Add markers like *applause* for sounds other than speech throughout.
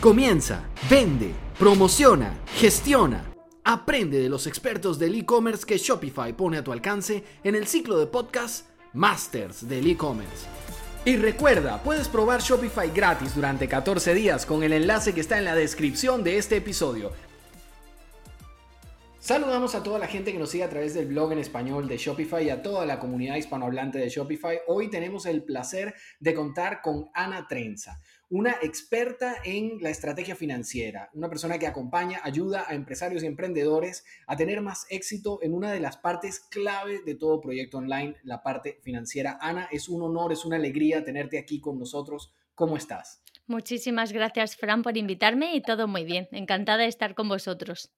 Comienza, vende, promociona, gestiona. Aprende de los expertos del e-commerce que Shopify pone a tu alcance en el ciclo de podcast Masters del e-commerce. Y recuerda, puedes probar Shopify gratis durante 14 días con el enlace que está en la descripción de este episodio. Saludamos a toda la gente que nos sigue a través del blog en español de Shopify y a toda la comunidad hispanohablante de Shopify. Hoy tenemos el placer de contar con Ana Trenza, una experta en la estrategia financiera, una persona que acompaña, ayuda a empresarios y emprendedores a tener más éxito en una de las partes clave de todo proyecto online, la parte financiera. Ana, es un honor, es una alegría tenerte aquí con nosotros. ¿Cómo estás? Muchísimas gracias, Fran, por invitarme y todo muy bien. Encantada de estar con vosotros.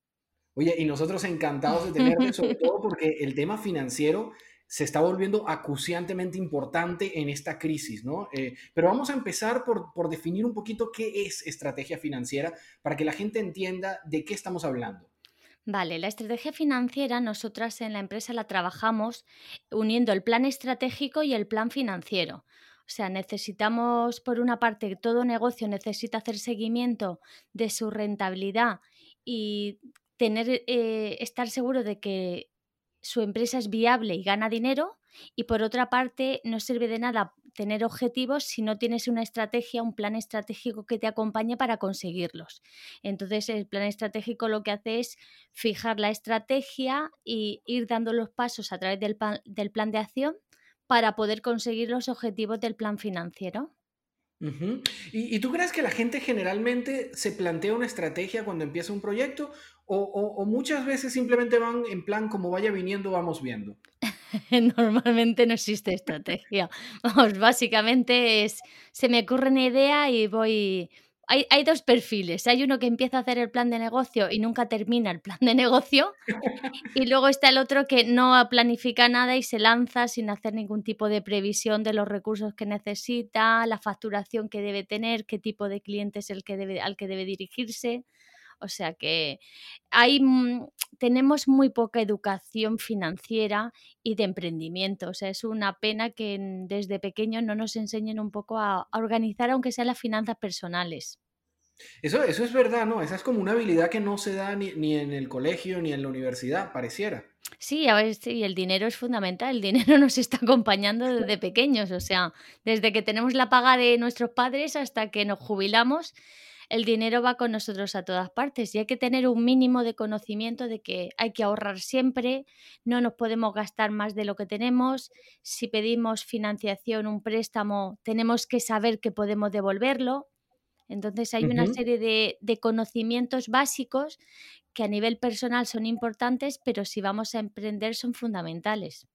Oye, y nosotros encantados de tenerte, sobre *laughs* todo porque el tema financiero se está volviendo acuciantemente importante en esta crisis, ¿no? Eh, pero vamos a empezar por, por definir un poquito qué es estrategia financiera para que la gente entienda de qué estamos hablando. Vale, la estrategia financiera nosotras en la empresa la trabajamos uniendo el plan estratégico y el plan financiero. O sea, necesitamos, por una parte, todo negocio necesita hacer seguimiento de su rentabilidad y tener, eh, estar seguro de que su empresa es viable y gana dinero y por otra parte no sirve de nada tener objetivos si no tienes una estrategia, un plan estratégico que te acompañe para conseguirlos. Entonces el plan estratégico lo que hace es fijar la estrategia y ir dando los pasos a través del del plan de acción para poder conseguir los objetivos del plan financiero. ¿Y, tú crees que la gente generalmente se plantea una estrategia cuando empieza un proyecto o, muchas veces simplemente van en plan como vaya viniendo, vamos viendo? *laughs* Normalmente no existe estrategia. *laughs* Vamos, básicamente es, se me ocurre una idea y voy, hay, dos perfiles. Hay uno que empieza a hacer el plan de negocio y nunca termina el plan de negocio. *laughs* Y luego está el otro que no planifica nada y se lanza sin hacer ningún tipo de previsión de los recursos que necesita, la facturación que debe tener, qué tipo de cliente es el que debe, al que debe dirigirse. O sea que hay, tenemos muy poca educación financiera y de emprendimiento. O sea, es una pena que desde pequeños no nos enseñen un poco a, organizar, aunque sean las finanzas personales. Eso, eso es verdad, ¿no? Esa es como una habilidad que no se da ni, en el colegio ni en la universidad, pareciera. Sí, a ver, sí, el dinero es fundamental. El dinero *laughs* nos está acompañando desde pequeños, o sea, desde que tenemos la paga de nuestros padres hasta que nos jubilamos, el dinero va con nosotros a todas partes y hay que tener un mínimo de conocimiento de que hay que ahorrar siempre, no nos podemos gastar más de lo que tenemos, si pedimos financiación, un préstamo, tenemos que saber que podemos devolverlo. Entonces hay una serie de, de conocimientos básicos que a nivel personal son importantes, pero si vamos a emprender son fundamentales.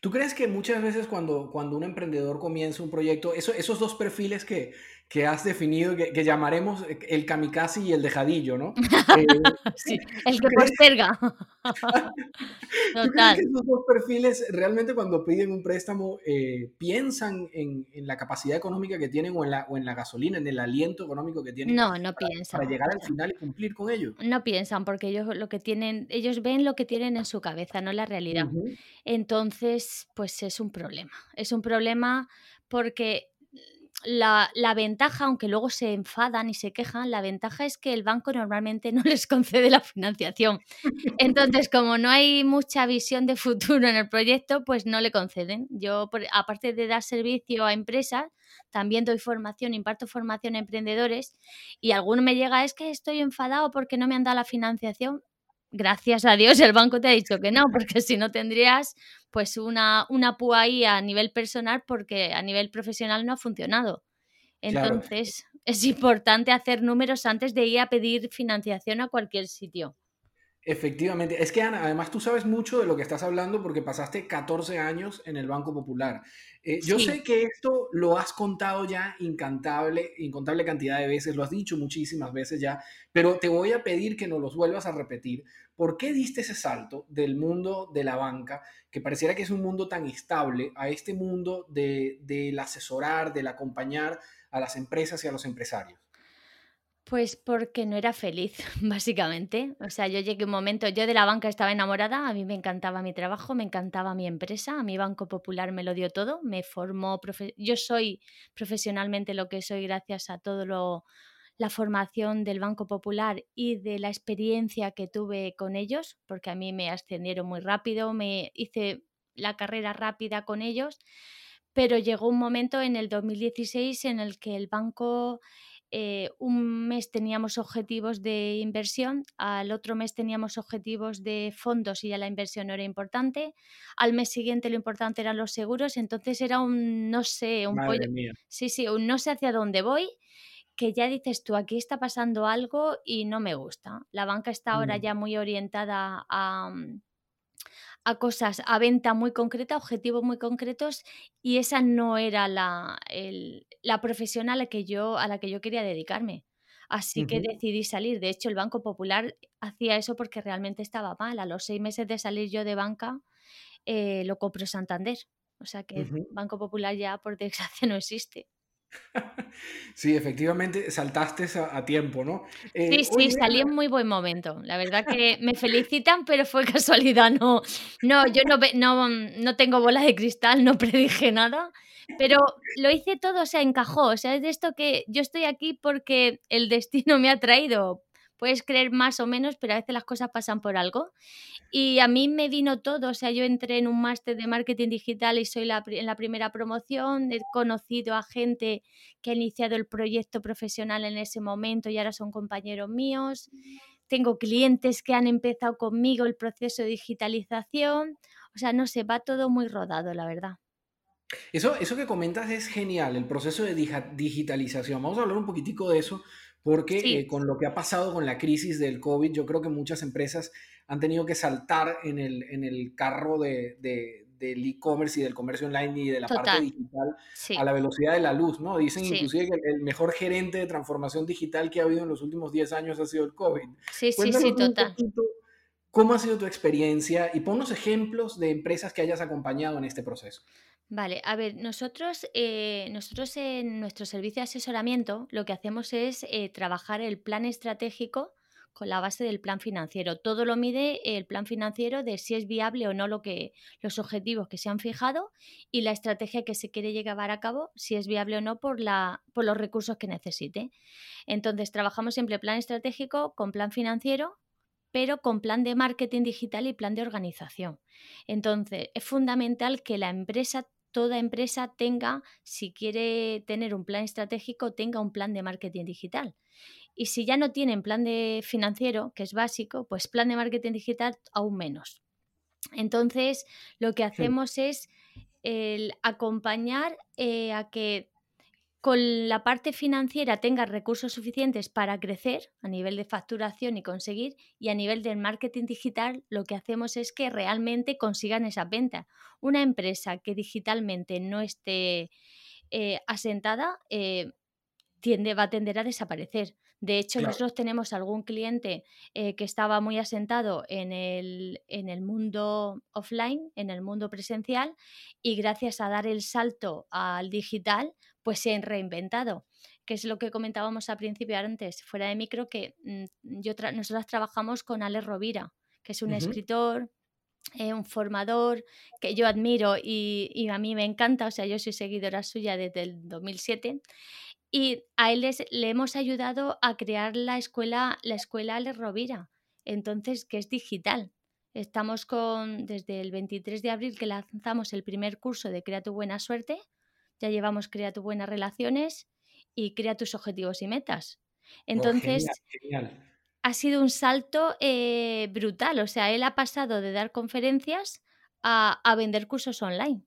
¿Tú crees que muchas veces cuando, cuando un emprendedor comienza un proyecto, esos dos perfiles que, que has definido, que, llamaremos el kamikaze y el dejadillo, ¿no? *laughs* Eh, sí, *laughs* el que posterga. *laughs* Total. esos dos perfiles realmente cuando piden un préstamo eh, piensan en, en, la capacidad económica que tienen o en, la, o en la gasolina, en el aliento económico que tienen? No, no piensan. Para llegar al final y cumplir con ello. No piensan porque ellos lo que tienen, ellos ven lo que tienen en su cabeza, no la realidad. Entonces, pues es un problema. Es un problema porque la, ventaja, aunque luego se enfadan y se quejan, la ventaja es que el banco normalmente *laughs* no les concede la financiación. Entonces, como no hay mucha visión de futuro en el proyecto, pues no le conceden. Yo, aparte de dar servicio a empresas, también doy formación, imparto formación a emprendedores y alguno me llega, es que estoy enfadado porque no me han dado la financiación gracias a Dios el banco te ha dicho que no, porque si no tendrías pues una, una púa ahí a nivel personal porque a nivel profesional no ha funcionado. Entonces es importante hacer números antes de ir a pedir financiación a cualquier sitio. Efectivamente, es que Ana, además tú sabes mucho de lo que estás hablando porque pasaste 14 años en el Banco Popular. Eh, yo sé que esto lo has contado ya incantable, incontable cantidad de veces, lo has dicho muchísimas veces ya, pero te voy a pedir que nos los vuelvas a repetir. ¿Por qué diste ese salto del mundo de la banca, que pareciera que es un mundo tan estable, a este mundo de, del asesorar, del acompañar a las empresas y a los empresarios? Pues porque no era feliz, *laughs* básicamente. O sea, yo llegué un momento, yo de la banca estaba enamorada, a mí me encantaba mi trabajo, me encantaba mi empresa, a mi Banco Popular me lo dio todo, me formó, yo soy profesionalmente lo que soy gracias a todo lo, la formación del Banco Popular y de la experiencia que tuve con ellos, porque a mí me ascendieron muy rápido, me hice la carrera rápida con ellos, pero llegó un momento en el 2016 en el que el banco eh, un mes teníamos objetivos de inversión, al otro mes teníamos objetivos de fondos y ya la inversión no era importante, al mes siguiente lo importante eran los seguros, entonces era un no sé, un pollo. Mía. Sí, sí, un no sé hacia dónde voy, que ya dices tú, aquí está pasando algo y no me gusta. La banca está ahora mm. ya muy orientada a mm, a cosas, a venta muy concreta, objetivos muy concretos, y esa no era la, la profesional a, que yo, a la que yo quería dedicarme. Así que decidí salir. De hecho, el Banco Popular hacía eso porque realmente estaba mal. A los seis meses de salir yo de banca, eh, lo compró Santander. O sea que el Banco Popular ya, por desgracia, *laughs* no existe. Sí, efectivamente saltaste a, tiempo, ¿no? Eh, sí, sí, salí en muy buen momento. La verdad que me felicitan, pero fue *laughs* casualidad. No, no yo no, no, no tengo bola de cristal, no predije nada, pero lo hice todo, o sea, encajó. O sea, es de esto que yo estoy aquí porque el destino me ha traído puedes creer más o menos, pero a veces las cosas pasan por algo. Y a mí me vino todo, o sea, yo entré en un máster de marketing digital y soy la, en la primera promoción, he conocido a gente que ha iniciado el proyecto profesional en ese momento y ahora son compañeros míos. Tengo clientes que han empezado conmigo el proceso de digitalización. O sea, no sé, va todo muy rodado, la verdad. Eso, eso que comentas es genial, el proceso de digitalización. Vamos a hablar un poquitico de eso, porque eh, con lo que ha pasado con la crisis del COVID, yo creo que muchas empresas han tenido que saltar en el, en el carro de, del e-commerce y del comercio online y de la parte digital a la velocidad de la luz, ¿no? Dicen inclusive que el mejor gerente de transformación digital que ha habido en los últimos 10 años ha sido el COVID. Sí, sí, sí, total. ¿Cómo ha sido tu experiencia? Y ponnos ejemplos de empresas que hayas acompañado en este proceso. Vale, a ver, nosotros, eh, nosotros en nuestro servicio de asesoramiento lo que hacemos es eh, trabajar el plan estratégico con la base del plan financiero. Todo lo mide el plan financiero de si es viable o no lo que, los objetivos que se han fijado y la estrategia que se quiere llevar a cabo, si es viable o no por, la, por los recursos que necesite. Entonces, trabajamos siempre plan estratégico con plan financiero pero con plan de marketing digital y plan de organización. Entonces, es fundamental que la empresa toda empresa tenga, si quiere tener un plan estratégico, tenga un plan de marketing digital. Y si ya no tienen plan de financiero, que es básico, pues plan de marketing digital aún menos. Entonces, lo que hacemos es el acompañar eh, a que con la parte financiera tenga recursos suficientes para crecer a nivel de facturación y conseguir, y a nivel del marketing digital lo que hacemos es que realmente consigan esa venta. Una empresa que digitalmente no esté eh, asentada eh, tiende, va a tender a desaparecer. De hecho, nosotros tenemos algún cliente eh, que estaba muy asentado en el, en el mundo offline, en el mundo presencial, y gracias a dar el salto al digital, pues se han reinventado que es lo que comentábamos al principio antes, fuera de micro, que mm, yo nosotras trabajamos con Ale Rovira, que es un escritor, eh, un formador que yo admiro y, a mí me encanta, o sea, yo soy seguidora suya desde el 2007. Y a él le hemos ayudado a crear la escuela, la escuela Ale Rovira, entonces, que es digital. Estamos con, desde el 23 de abril que lanzamos el primer curso de Crea tu buena suerte, ya llevamos Crea tu buenas relaciones y Crea tus objetivos y metas. Oh, Entonces, ha sido un salto eh, brutal. O sea, él ha pasado de dar conferencias a, vender cursos online.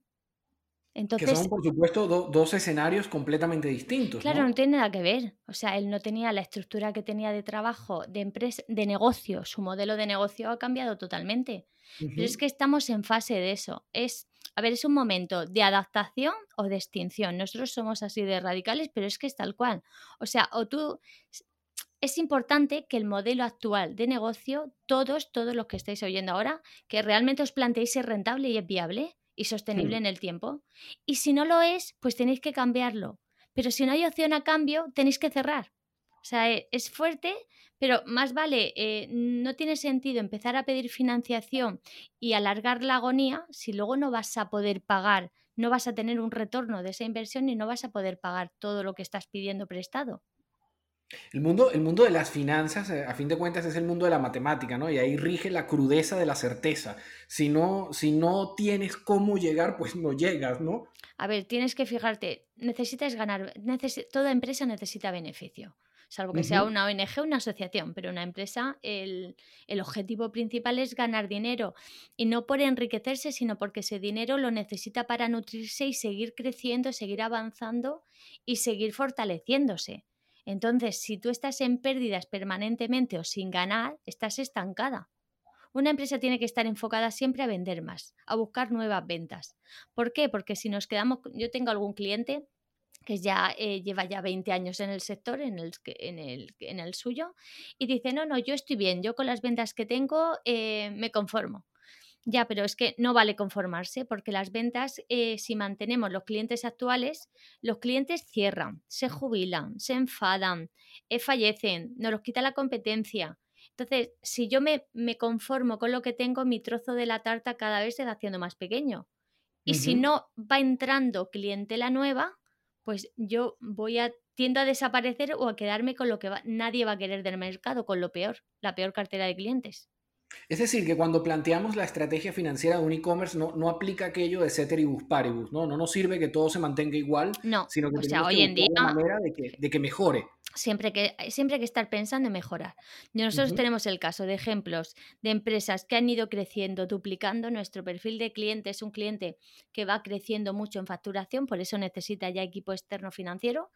Entonces, que son, por supuesto, dos escenarios completamente distintos. Claro, ¿no? tiene nada que ver. O sea, él no tenía la estructura que tenía de trabajo, de empresa, de negocio. Su modelo de negocio ha cambiado totalmente. Pero es que estamos en fase de eso. Es a ver, es un momento de adaptación o de extinción. Nosotros somos así de radicales, pero es que es tal cual. O sea, o tú es importante que el modelo actual de negocio, todos, todos los que estáis oyendo ahora, que realmente os planteéis ser rentable y es viable y sostenible en el tiempo. Y si no lo es, pues tenéis que cambiarlo. Pero si no hay opción a cambio, tenéis que cerrar. O sea, e, es fuerte, pero más vale, eh, no tiene sentido empezar a pedir financiación y alargar la agonía si luego no vas a poder pagar, no vas a tener un retorno de esa inversión y no vas a poder pagar todo lo que estás pidiendo prestado. El mundo, el mundo de las finanzas, eh, a fin de cuentas, es el mundo de la matemática, ¿no? Y ahí rige la crudeza de la certeza. Si no, si no tienes cómo llegar, pues no llegas, ¿no? A ver, tienes que fijarte, necesitas ganar, toda empresa necesita beneficio salvo que sea una ONG o una asociación, pero una empresa, el, el, objetivo principal es ganar dinero y no por enriquecerse, sino porque ese dinero lo necesita para nutrirse y seguir creciendo, seguir avanzando y seguir fortaleciéndose. Entonces, si tú estás en pérdidas permanentemente o sin ganar, estás estancada. Una empresa tiene que estar enfocada siempre a vender más, a buscar nuevas ventas. ¿Por qué? Porque si nos quedamos, yo tengo algún cliente que ya eh, lleva ya 20 años en el sector, en el, en, el, en el, suyo, y dice, no, no, yo estoy bien, yo con las ventas que tengo eh, me conformo. Ya, pero es que no vale conformarse porque las ventas, eh, si mantenemos los clientes actuales, los clientes cierran, se jubilan, se enfadan, fallecen, nos los quita la competencia. Entonces, si yo me, me, conformo con lo que tengo, mi trozo de la tarta cada vez se va haciendo más pequeño. Y si no va entrando clientela nueva, pues yo voy a tiendo a desaparecer o a quedarme con lo que nadie va a querer del mercado, con lo peor, la peor cartera de clientes. Es decir, que cuando planteamos la estrategia financiera de un e-commerce no, no, aplica aquello de ceteris paribus, ¿no? No nos sirve que todo se mantenga igual, sino que tenemos hoy en día, manera de que, de que, mejore. Siempre que, siempre hay que estar pensando en mejorar. Nosotros tenemos el caso de ejemplos de empresas que han ido creciendo, duplicando. Nuestro perfil de cliente es un cliente que va creciendo mucho en facturación, por eso necesita ya equipo externo financiero.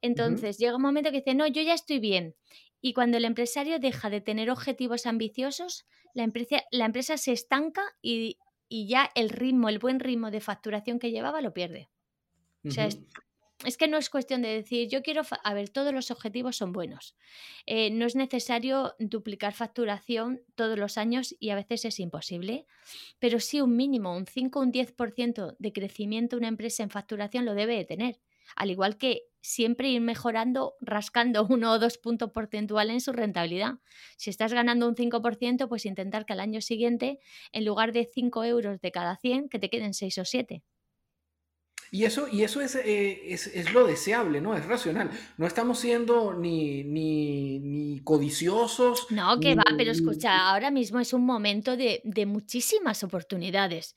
Entonces llega un momento que dice, no, yo ya estoy bien. Y cuando el empresario deja de tener objetivos ambiciosos, la empresa, la empresa se estanca y, ya el ritmo, el buen ritmo de facturación que llevaba lo pierde. O sea, es, que no es cuestión de decir, yo quiero, a ver, todos los objetivos son buenos. Eh, no es necesario duplicar facturación todos los años y a veces es imposible, pero sí un mínimo, un 5 o un 10% de crecimiento una empresa en facturación lo debe de tener al igual que siempre ir mejorando, rascando *laughs* uno o dos puntos porcentuales en su rentabilidad. Si estás ganando un 5%, pues intentar que al año siguiente, en lugar de 5 euros de cada 100, que te queden 6 o 7. Y eso, y eso eh, es, es, lo deseable, ¿no? Es racional. No estamos siendo ni, ni, codiciosos. No, que va, pero escucha, ahora mismo es un momento de, de muchísimas oportunidades.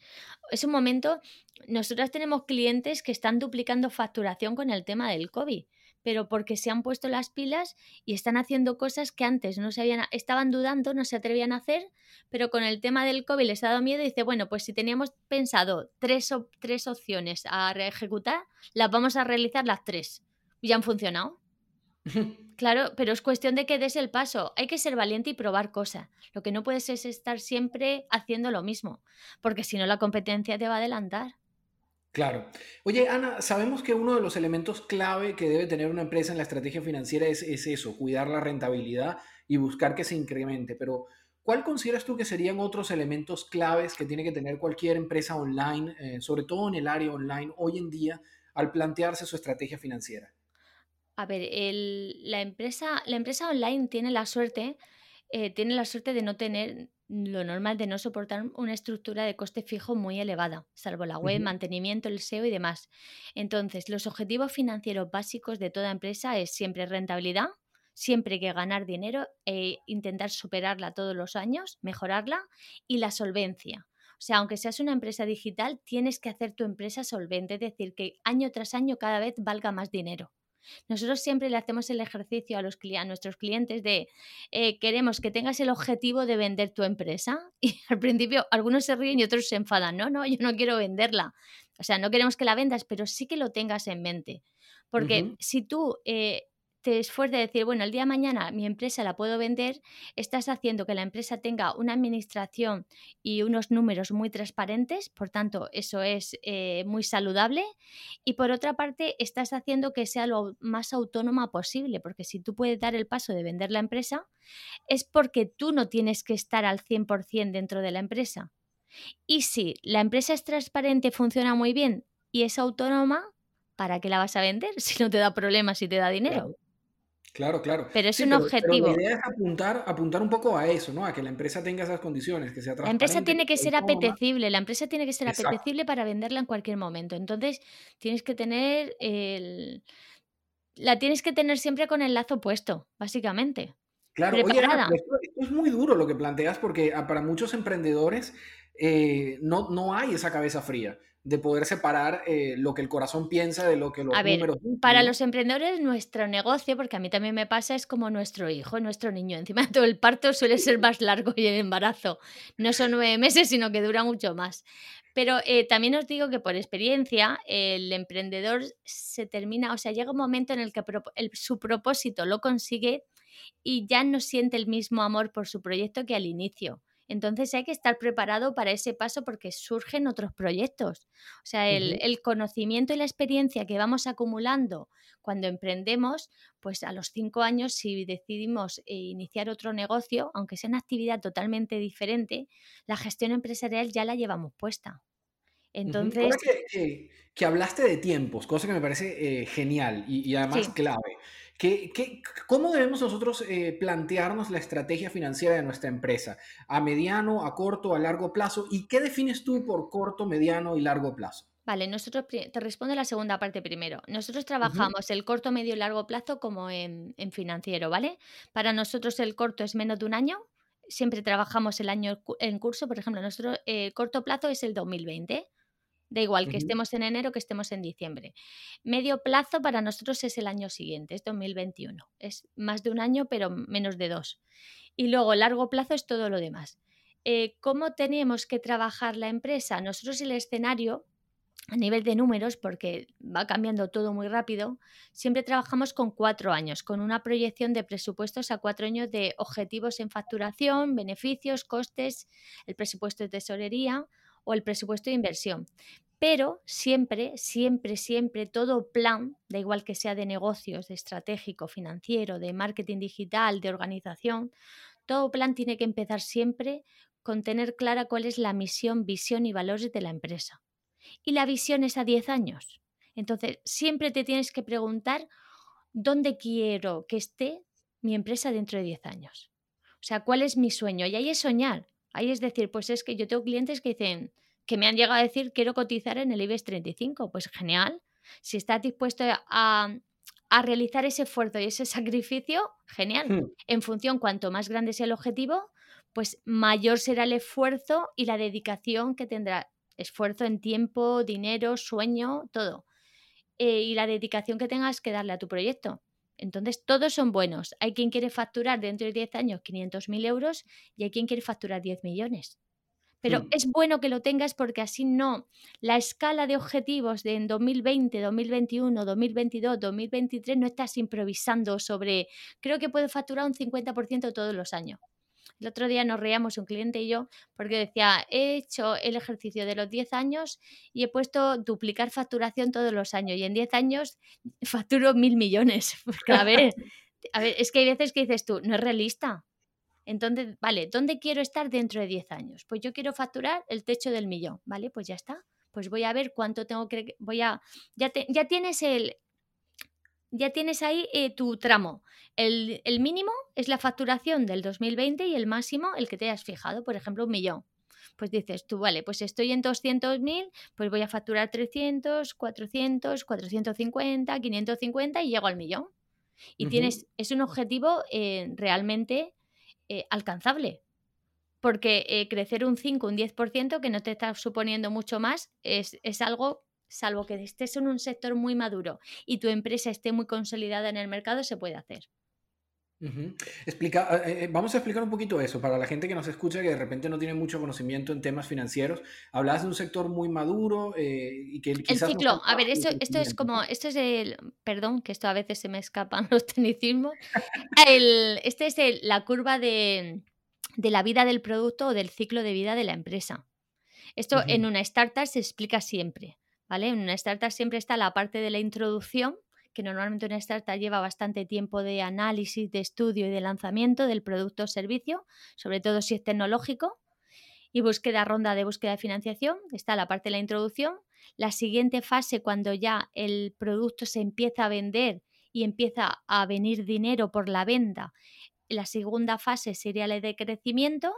Es un momento nosotras tenemos clientes que están duplicando facturación con el tema del COVID, pero porque se han puesto las pilas y están haciendo cosas que antes no se habían, estaban dudando, no se atrevían a hacer, pero con el tema del COVID les ha dado miedo y dice, bueno, pues si teníamos pensado tres, tres opciones a ejecutar, las vamos a realizar las tres. Y han funcionado. *laughs* Claro, pero es cuestión de que des el paso. Hay que ser valiente y probar cosas. Lo que no puedes es estar siempre haciendo lo mismo, porque si no la competencia te va a adelantar. Claro. Oye, Ana, sabemos que uno de los elementos clave que debe tener una empresa en la estrategia financiera es, eso, cuidar la rentabilidad y buscar que se incremente, pero ¿cuál consideras tú que serían otros elementos claves que tiene que tener cualquier empresa online, eh, sobre todo en el área online hoy en día, al plantearse su estrategia financiera? A ver, la, empresa, la empresa online tiene la suerte, eh, tiene la suerte de no tener lo normal de no soportar una estructura de coste fijo muy elevada, salvo la web, mantenimiento, el SEO y demás. Entonces, los objetivos financieros básicos de toda empresa es siempre rentabilidad, siempre que ganar dinero e intentar superarla todos los años, mejorarla y la solvencia. O sea, aunque seas una empresa digital, tienes que hacer tu empresa solvente, es decir, que año tras año cada vez valga más dinero. Nosotros siempre le hacemos el ejercicio a, los, a nuestros clientes de eh, queremos que tengas el objetivo de vender tu empresa *laughs* y al principio algunos se ríen y otros se enfadan. No, no, yo no quiero venderla. O sea, no queremos que la vendas, pero sí que lo tengas en mente. Porque si tú eh, te esfuerces de decir, bueno, el día de mañana mi empresa la puedo vender, estás haciendo que la empresa tenga una administración y unos números muy transparentes, por tanto, eso es eh, muy saludable. Y por otra parte, estás haciendo que sea lo más autónoma posible, porque si tú puedes dar el paso de vender la empresa, es porque tú no tienes que estar al 100% dentro de la empresa. Y si la empresa es transparente, funciona muy bien y es autónoma, ¿para qué la vas a vender *laughs* si no te da problemas y te da dinero? Claro, claro. Pero es un objetivo. la idea es apuntar, apuntar un poco a eso, ¿no? A que la empresa tenga esas condiciones, que sea La empresa tiene que ser apetecible, la empresa tiene que ser apetecible para venderla en cualquier momento. Entonces, tienes que tener el la tienes que tener siempre con el lazo puesto, básicamente. Claro, oye, esto, es muy duro lo que planteas porque ah, para muchos emprendedores eh, no, no hay esa cabeza fría de poder separar eh, lo que el corazón piensa de lo que los a ver, Para los emprendedores, nuestro negocio, porque a mí también me pasa, es como nuestro hijo, nuestro niño. Encima *laughs* todo el parto suele ser más largo y el embarazo. No son nueve meses, sino que dura mucho más. Pero eh, también os digo que por experiencia, el emprendedor se termina, o sea, llega un momento en el que su propósito lo consigue y ya no siente el mismo amor por su proyecto que al inicio. Entonces hay que estar preparado para ese paso porque surgen otros proyectos. O sea, el, conocimiento y la experiencia que vamos acumulando cuando emprendemos, pues a los cinco años, si decidimos eh, iniciar otro negocio, aunque sea una actividad totalmente diferente, la gestión empresarial ya la llevamos puesta. Entonces... que, hablaste de tiempos, cosa que me parece eh, genial y, además clave. ¿Qué, cómo debemos nosotros eh, plantearnos la estrategia financiera de nuestra empresa? ¿A mediano, a corto, a largo plazo? ¿Y qué defines tú por corto, mediano y largo plazo? Vale, nosotros te respondo la segunda parte primero. Nosotros trabajamos el corto, medio y largo plazo como en, financiero, ¿vale? Para nosotros el corto es menos de un año. Siempre trabajamos el año en curso, por ejemplo, nuestro eh, corto plazo es el 2020. Da igual que estemos en enero que estemos en diciembre. Medio plazo para nosotros es el año siguiente, es 2021. Es más de un año, pero menos de dos. Y luego largo plazo es todo lo demás. Eh, ¿Cómo tenemos que trabajar la empresa? Nosotros el escenario, a nivel de números, porque va cambiando todo muy rápido, siempre trabajamos con cuatro años, con una proyección de presupuestos a cuatro años de objetivos en facturación, beneficios, costes, el presupuesto de tesorería o el presupuesto de inversión. Pero siempre, siempre, siempre todo plan, da igual que sea de negocios, de estratégico, financiero, de marketing digital, de organización, todo plan tiene que empezar siempre con tener clara cuál es la misión, visión y valores de la empresa. Y la visión es a 10 años. Entonces, siempre te tienes que preguntar dónde quiero que esté mi empresa dentro de 10 años. O sea, ¿cuál es mi sueño? Y ahí es soñar. Ahí es decir, pues es que yo tengo clientes que dicen, que me han llegado a decir, quiero cotizar en el IBEX 35. Pues genial. Si estás dispuesto a, realizar ese esfuerzo y ese sacrificio, genial. Hmm. En función, cuanto más grande sea el objetivo, pues mayor será el esfuerzo y la dedicación que tendrá. Esfuerzo en tiempo, dinero, sueño, todo. Eh, y la dedicación que tengas que darle a tu proyecto. Entonces, todos son buenos. Hay quien quiere facturar dentro de 10 años 500.000 euros y hay quien quiere facturar 10 millones. Pero mm. es bueno que lo tengas porque así no. La escala de objetivos de en 2020, 2021, 2022, 2023 no estás improvisando sobre, creo que puedo facturar un 50% todos los años. El otro día nos reíamos un cliente y yo porque decía, he hecho el ejercicio de los 10 años y he puesto duplicar facturación todos los años y en 10 años *laughs* facturo mil millones. *laughs* Porque, a ver, *laughs* a ver, es que hay veces que dices tú, no es realista. Entonces, vale, ¿dónde quiero estar dentro de 10 años? Pues yo quiero facturar el techo del millón, ¿vale? Pues ya está. Pues voy a ver cuánto tengo que... Voy a... Ya, ya tienes el, ya tienes ahí eh, tu tramo. El, mínimo es la facturación del 2020 y el máximo el que te hayas fijado, por ejemplo, un millón. Pues dices tú, vale, pues estoy en 200.000, pues voy a facturar 300, 400, 450, 550 y llego al millón. Y tienes, es un objetivo eh, realmente eh, alcanzable. Porque crecer un 5, un 10%, que no te está suponiendo mucho más, es, es algo salvo que estés en un sector muy maduro y tu empresa esté muy consolidada en el mercado, se puede hacer. Explica, eh, eh, vamos a explicar un poquito eso para la gente que nos escucha que de repente no tiene mucho conocimiento en temas financieros. Hablas de un sector muy maduro eh, y que quizás el ciclo. a ver, esto, esto es como, esto es el, perdón, que esto a veces se me escapan *laughs* los tecnicismos. El, este es la curva de, de, la vida del producto o del ciclo de vida de la empresa. Esto en una startup se explica siempre. ¿vale? En una startup siempre está la parte de la introducción, que normalmente una startup lleva bastante tiempo de análisis, de estudio y de lanzamiento del producto o servicio, sobre todo si es tecnológico, y búsqueda ronda de búsqueda de financiación, está la parte de la introducción. La siguiente fase, cuando ya el producto se empieza a vender y empieza a venir dinero por la venta, la segunda fase sería la de crecimiento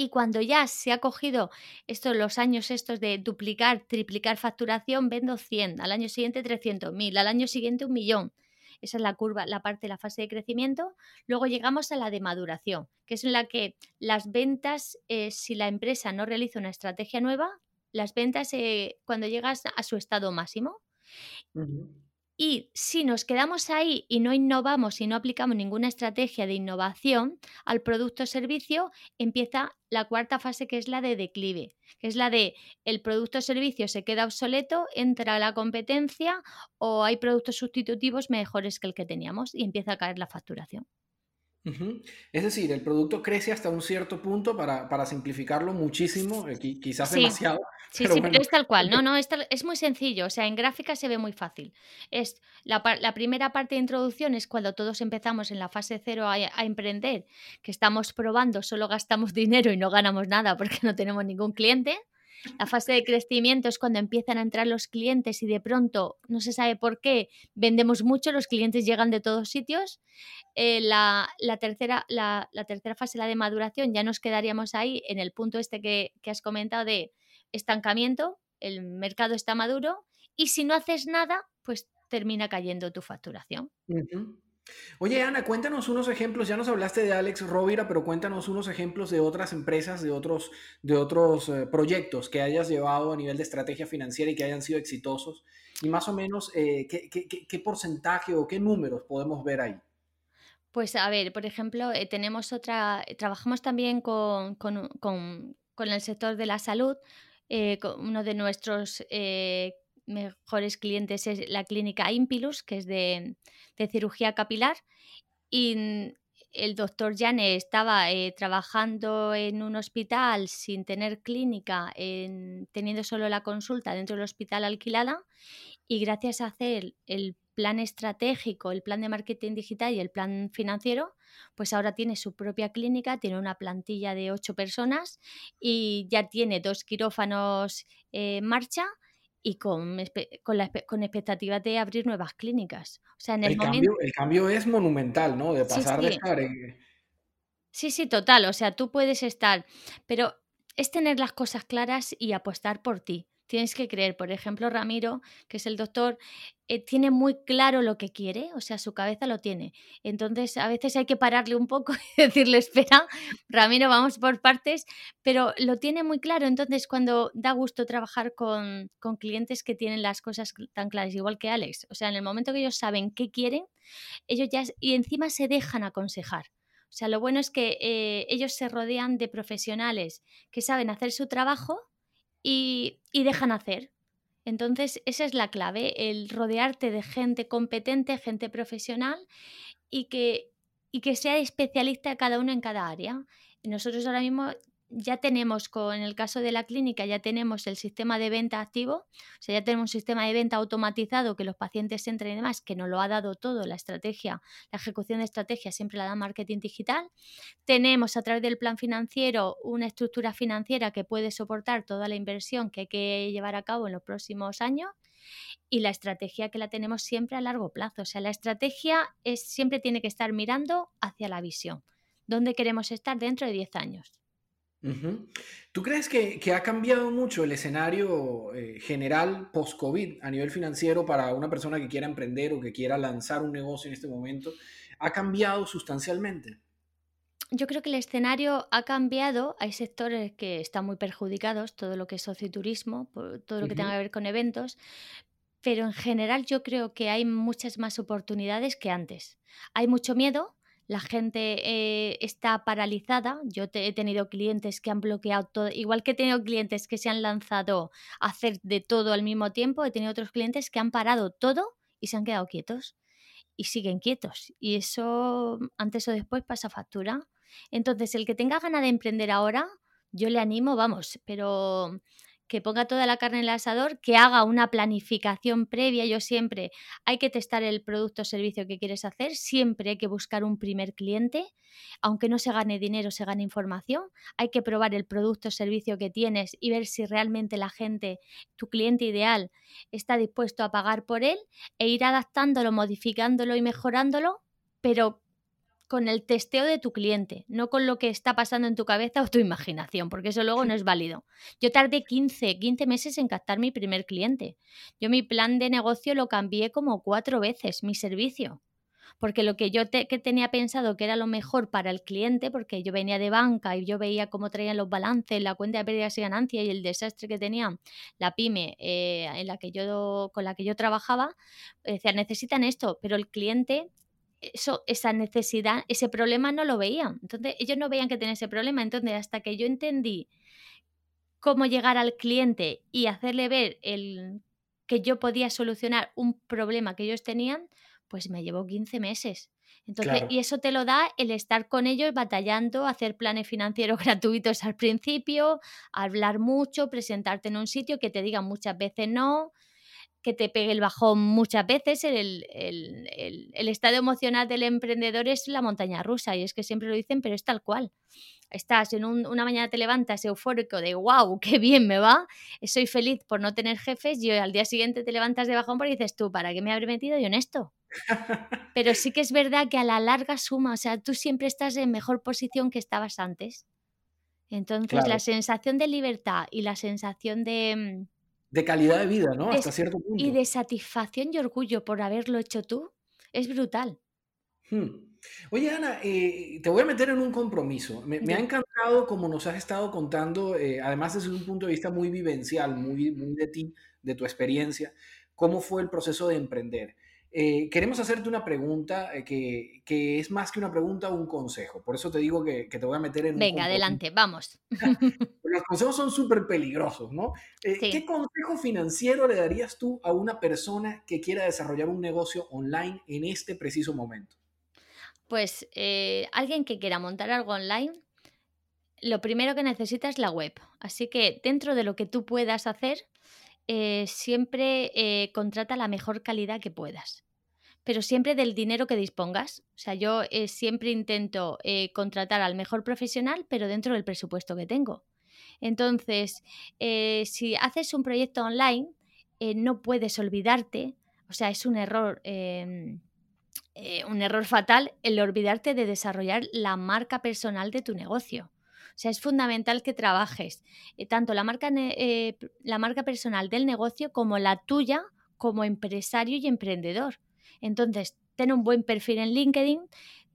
y cuando ya se ha cogido estos los años estos de duplicar, triplicar facturación, vendo 100, al año siguiente 300.000, al año siguiente un millón. esa es la curva, la parte la fase de crecimiento. Luego llegamos a la de maduración, que es en la que las ventas, eh, si la empresa no realiza una estrategia nueva, las ventas eh, cuando llegas a su estado máximo. Y si nos quedamos ahí y no innovamos y no aplicamos ninguna estrategia de innovación al producto o servicio, empieza la cuarta fase que es la de declive, que es la de el producto o servicio se queda obsoleto, entra la competencia o hay productos sustitutivos mejores que el que teníamos y empieza a caer la facturación. Es decir, el producto crece hasta un cierto punto para, simplificarlo muchísimo, eh, quizás demasiado. Sí, sí, pero es tal cual. No, no, es, es, muy sencillo. O sea, en gráfica se ve muy fácil. Es la, primera parte de introducción es cuando todos empezamos en la fase cero a, a, emprender, que estamos probando, solo gastamos *laughs* dinero y no ganamos nada porque no tenemos ningún cliente. La fase de crecimiento es cuando empiezan a entrar los clientes y de pronto, no se sabe por qué, vendemos mucho, los clientes llegan de todos sitios. Eh, la, tercera, la, tercera fase, la de maduración, ya nos quedaríamos ahí en el punto este que, has comentado de estancamiento, el mercado está maduro y si no haces nada, pues termina cayendo tu facturación. Oye, Ana, cuéntanos unos ejemplos. Ya nos hablaste de Alex Rovira, pero cuéntanos unos ejemplos de otras empresas, de otros, de otros eh, proyectos que hayas llevado a nivel de estrategia financiera y que hayan sido exitosos. Y más o menos, eh, ¿qué, porcentaje o qué números podemos ver ahí? Pues a ver, por ejemplo, eh, tenemos otra, trabajamos también con, el sector de la salud. uno de nuestros mejores clientes es la clínica Impilus, que es de, cirugía capilar. Y el doctor Jane estaba eh, trabajando en un hospital sin tener clínica, teniendo solo la consulta dentro del hospital alquilada. Y gracias a hacer el plan estratégico, el plan de marketing digital y el plan financiero, pues ahora tiene su propia clínica, tiene una plantilla de ocho personas y ya tiene dos quirófanos en marcha y con, con, la, con expectativas de abrir nuevas clínicas. O sea, en el, cambio, el cambio es monumental, ¿no? De pasar de estar Sí, sí, total. O sea, tú puedes estar, pero es tener las cosas claras y apostar por ti tienes que creer. Por ejemplo, Ramiro, que es el doctor, eh, tiene muy claro lo que quiere, o sea, su cabeza lo tiene. Entonces, a veces hay que pararle un poco *laughs* y decirle, espera, Ramiro, vamos por partes, pero lo tiene muy claro. Entonces, cuando da gusto trabajar con, clientes que tienen las cosas tan claras, igual que Alex, o sea, en el momento que ellos saben qué quieren, ellos ya, y encima se dejan aconsejar. O sea, lo bueno es que eh, ellos se rodean de profesionales que saben hacer su trabajo y, dejan hacer. Entonces, esa es la clave, el rodearte de gente competente, gente profesional y que, y que sea especialista cada uno en cada área. Nosotros ahora mismo ya tenemos, con el caso de la clínica, ya tenemos el sistema de venta activo, o sea, ya tenemos un sistema de venta automatizado que los pacientes entren y demás, que nos lo ha dado todo, la estrategia, la ejecución de estrategia siempre la da marketing digital. Tenemos a través del plan financiero una estructura financiera que puede soportar toda la inversión que hay que llevar a cabo en los próximos años y la estrategia que la tenemos siempre a largo plazo. O sea, la estrategia es, siempre tiene que estar mirando hacia la visión. ¿Dónde queremos estar dentro de 10 años? ¿Tú crees que, ha cambiado mucho el escenario eh, general post-COVID a nivel financiero para una persona que quiera emprender o que quiera lanzar un negocio en este momento? ¿Ha cambiado sustancialmente? Yo creo que el escenario ha cambiado. Hay sectores que están muy perjudicados, todo lo que es socioturismo, todo lo que tenga que ver con eventos, pero en general yo creo que hay muchas más oportunidades que antes. Hay mucho miedo, la gente eh, está paralizada. Yo he tenido clientes que han bloqueado todo, igual que he tenido clientes que se han lanzado a hacer de todo al mismo tiempo, he tenido otros clientes que han parado todo y se han quedado quietos y siguen quietos. Y eso antes o después pasa factura. Entonces, el que tenga ganas de emprender ahora, yo le animo, vamos, pero que ponga toda la carne en el asador, que haga una planificación previa. Yo siempre hay que testar el producto o servicio que quieres hacer, siempre hay que buscar un primer cliente, aunque no se gane dinero, se gane información. Hay que probar el producto o servicio que tienes y ver si realmente la gente, tu cliente ideal, está dispuesto a pagar por él e ir adaptándolo, modificándolo y mejorándolo, pero con el testeo de tu cliente, no con lo que está pasando en tu cabeza o tu imaginación, porque eso luego no es válido. Yo tardé 15, 15 meses en captar mi primer cliente. Yo mi plan de negocio lo cambié como cuatro veces, mi servicio. porque lo que yo que tenía pensado que era lo mejor para el cliente, porque yo venía de banca y yo veía cómo traían los balances, la cuenta de pérdidas y ganancias y el desastre que tenía la pyme eh, en la que yo, con la que yo trabajaba, decía, necesitan esto, pero el cliente eso, esa necesidad, ese problema no lo veían. Entonces, ellos no veían que tenía ese problema. Entonces, hasta que yo entendí cómo llegar al cliente y hacerle ver el, que yo podía solucionar un problema que ellos tenían, pues me llevó 15 meses. Entonces, y eso te lo da el estar con ellos batallando, hacer planes financieros *laughs* gratuitos al principio, hablar mucho, presentarte en un sitio que te digan muchas veces no, que te pegue el bajón muchas veces. El, el, estado emocional del emprendedor es la montaña rusa y es que siempre lo dicen, pero es tal cual. Estás en una mañana te levantas eufórico de wow, qué bien me va, soy feliz por no tener jefes y al día siguiente te levantas de bajón porque dices tú, ¿para qué me habré metido yo en esto? Pero sí que es verdad que a la larga suma, o sea, tú siempre estás en mejor posición que estabas antes. Entonces, la sensación de libertad y la sensación de, mm, de calidad de vida, ¿no? Hasta cierto punto. Y de satisfacción y orgullo por haberlo hecho tú, es brutal. Hmm. Oye, Ana, eh, te voy a meter en un compromiso. Me, ha encantado como nos has estado contando, eh, además desde un punto de vista muy vivencial, muy, muy de ti, de tu experiencia, cómo fue el proceso de emprender. Eh, queremos hacerte una pregunta eh, que, es más que una pregunta, un consejo. Por eso te digo que, te voy a meter en... Venga, adelante, vamos. *laughs* *laughs* Los consejos son súper peligrosos, ¿no? Eh, ¿Qué consejo financiero le darías tú a una persona que quiera desarrollar un negocio online en este preciso momento? Pues alguien que quiera montar algo online, lo primero que necesita es la web. Así que dentro de lo que tú puedas hacer, eh, siempre eh, contrata la mejor calidad que puedas. Pero siempre del dinero que dispongas. O sea, yo eh, siempre intento contratar al mejor profesional, pero dentro del presupuesto que tengo. Entonces, si haces un proyecto online, no puedes olvidarte, o sea, es un error, em, un error fatal el olvidarte de desarrollar la marca personal de tu negocio. O sea, es fundamental que trabajes eh, tanto la marca, eh, la marca personal del negocio como la tuya como empresario y emprendedor. Entonces, ten un buen perfil en LinkedIn,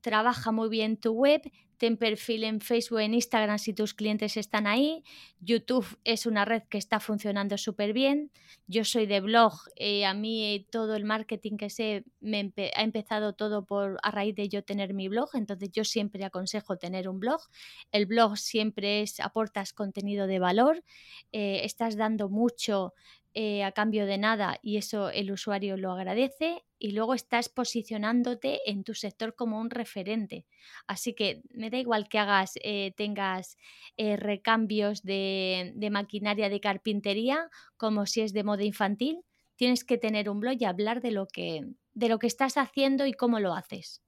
trabaja muy bien tu web, ten perfil en Facebook, en Instagram si tus clientes están ahí. YouTube es una red que está funcionando súper bien. Yo soy de blog, eh, a mí todo el marketing que sé me ha empezado todo por a raíz de yo tener mi blog, entonces yo siempre aconsejo tener un blog. El blog siempre es aportas contenido de valor, eh, estás dando mucho eh, a cambio de nada y eso el usuario lo agradece y luego estás posicionándote en tu sector como un referente. Así que me da igual que hagas, eh, tengas eh, recambios de, maquinaria de carpintería como si es de moda infantil, tienes que tener un blog y hablar de lo que, de lo que estás haciendo y cómo lo haces.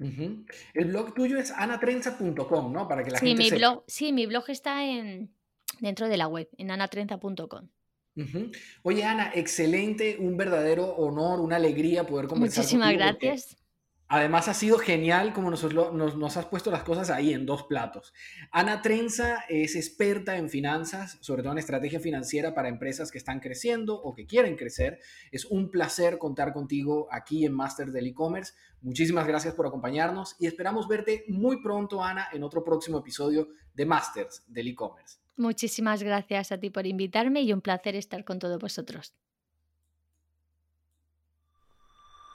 El blog tuyo es anatrenza.com, ¿no? Para que la sí, mi blog, sí, mi blog está en, dentro de la web, en anatrenza.com. Oye, Ana, excelente, un verdadero honor, una alegría poder conversar Muchísimas gracias. Además ha sido genial como nos, nos, has puesto las cosas ahí en dos platos. Ana Trenza es experta en finanzas, sobre todo en estrategia financiera para empresas que están creciendo o que quieren crecer. Es un placer contar contigo aquí en Masters del E-Commerce. Muchísimas gracias por acompañarnos y esperamos verte muy pronto, Ana, en otro próximo episodio de Masters del E-Commerce. Muchísimas gracias a ti por invitarme y un placer estar con todos vosotros.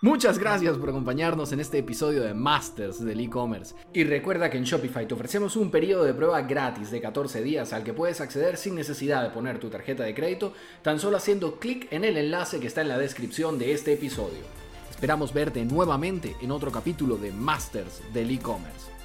Muchas gracias por acompañarnos en este episodio de Masters del e-commerce. Y recuerda que en Shopify te ofrecemos un periodo de prueba gratis de 14 días al que puedes acceder sin necesidad de poner tu tarjeta de crédito, tan solo haciendo clic en el enlace que está en la descripción de este episodio. Esperamos verte nuevamente en otro capítulo de Masters del e-commerce.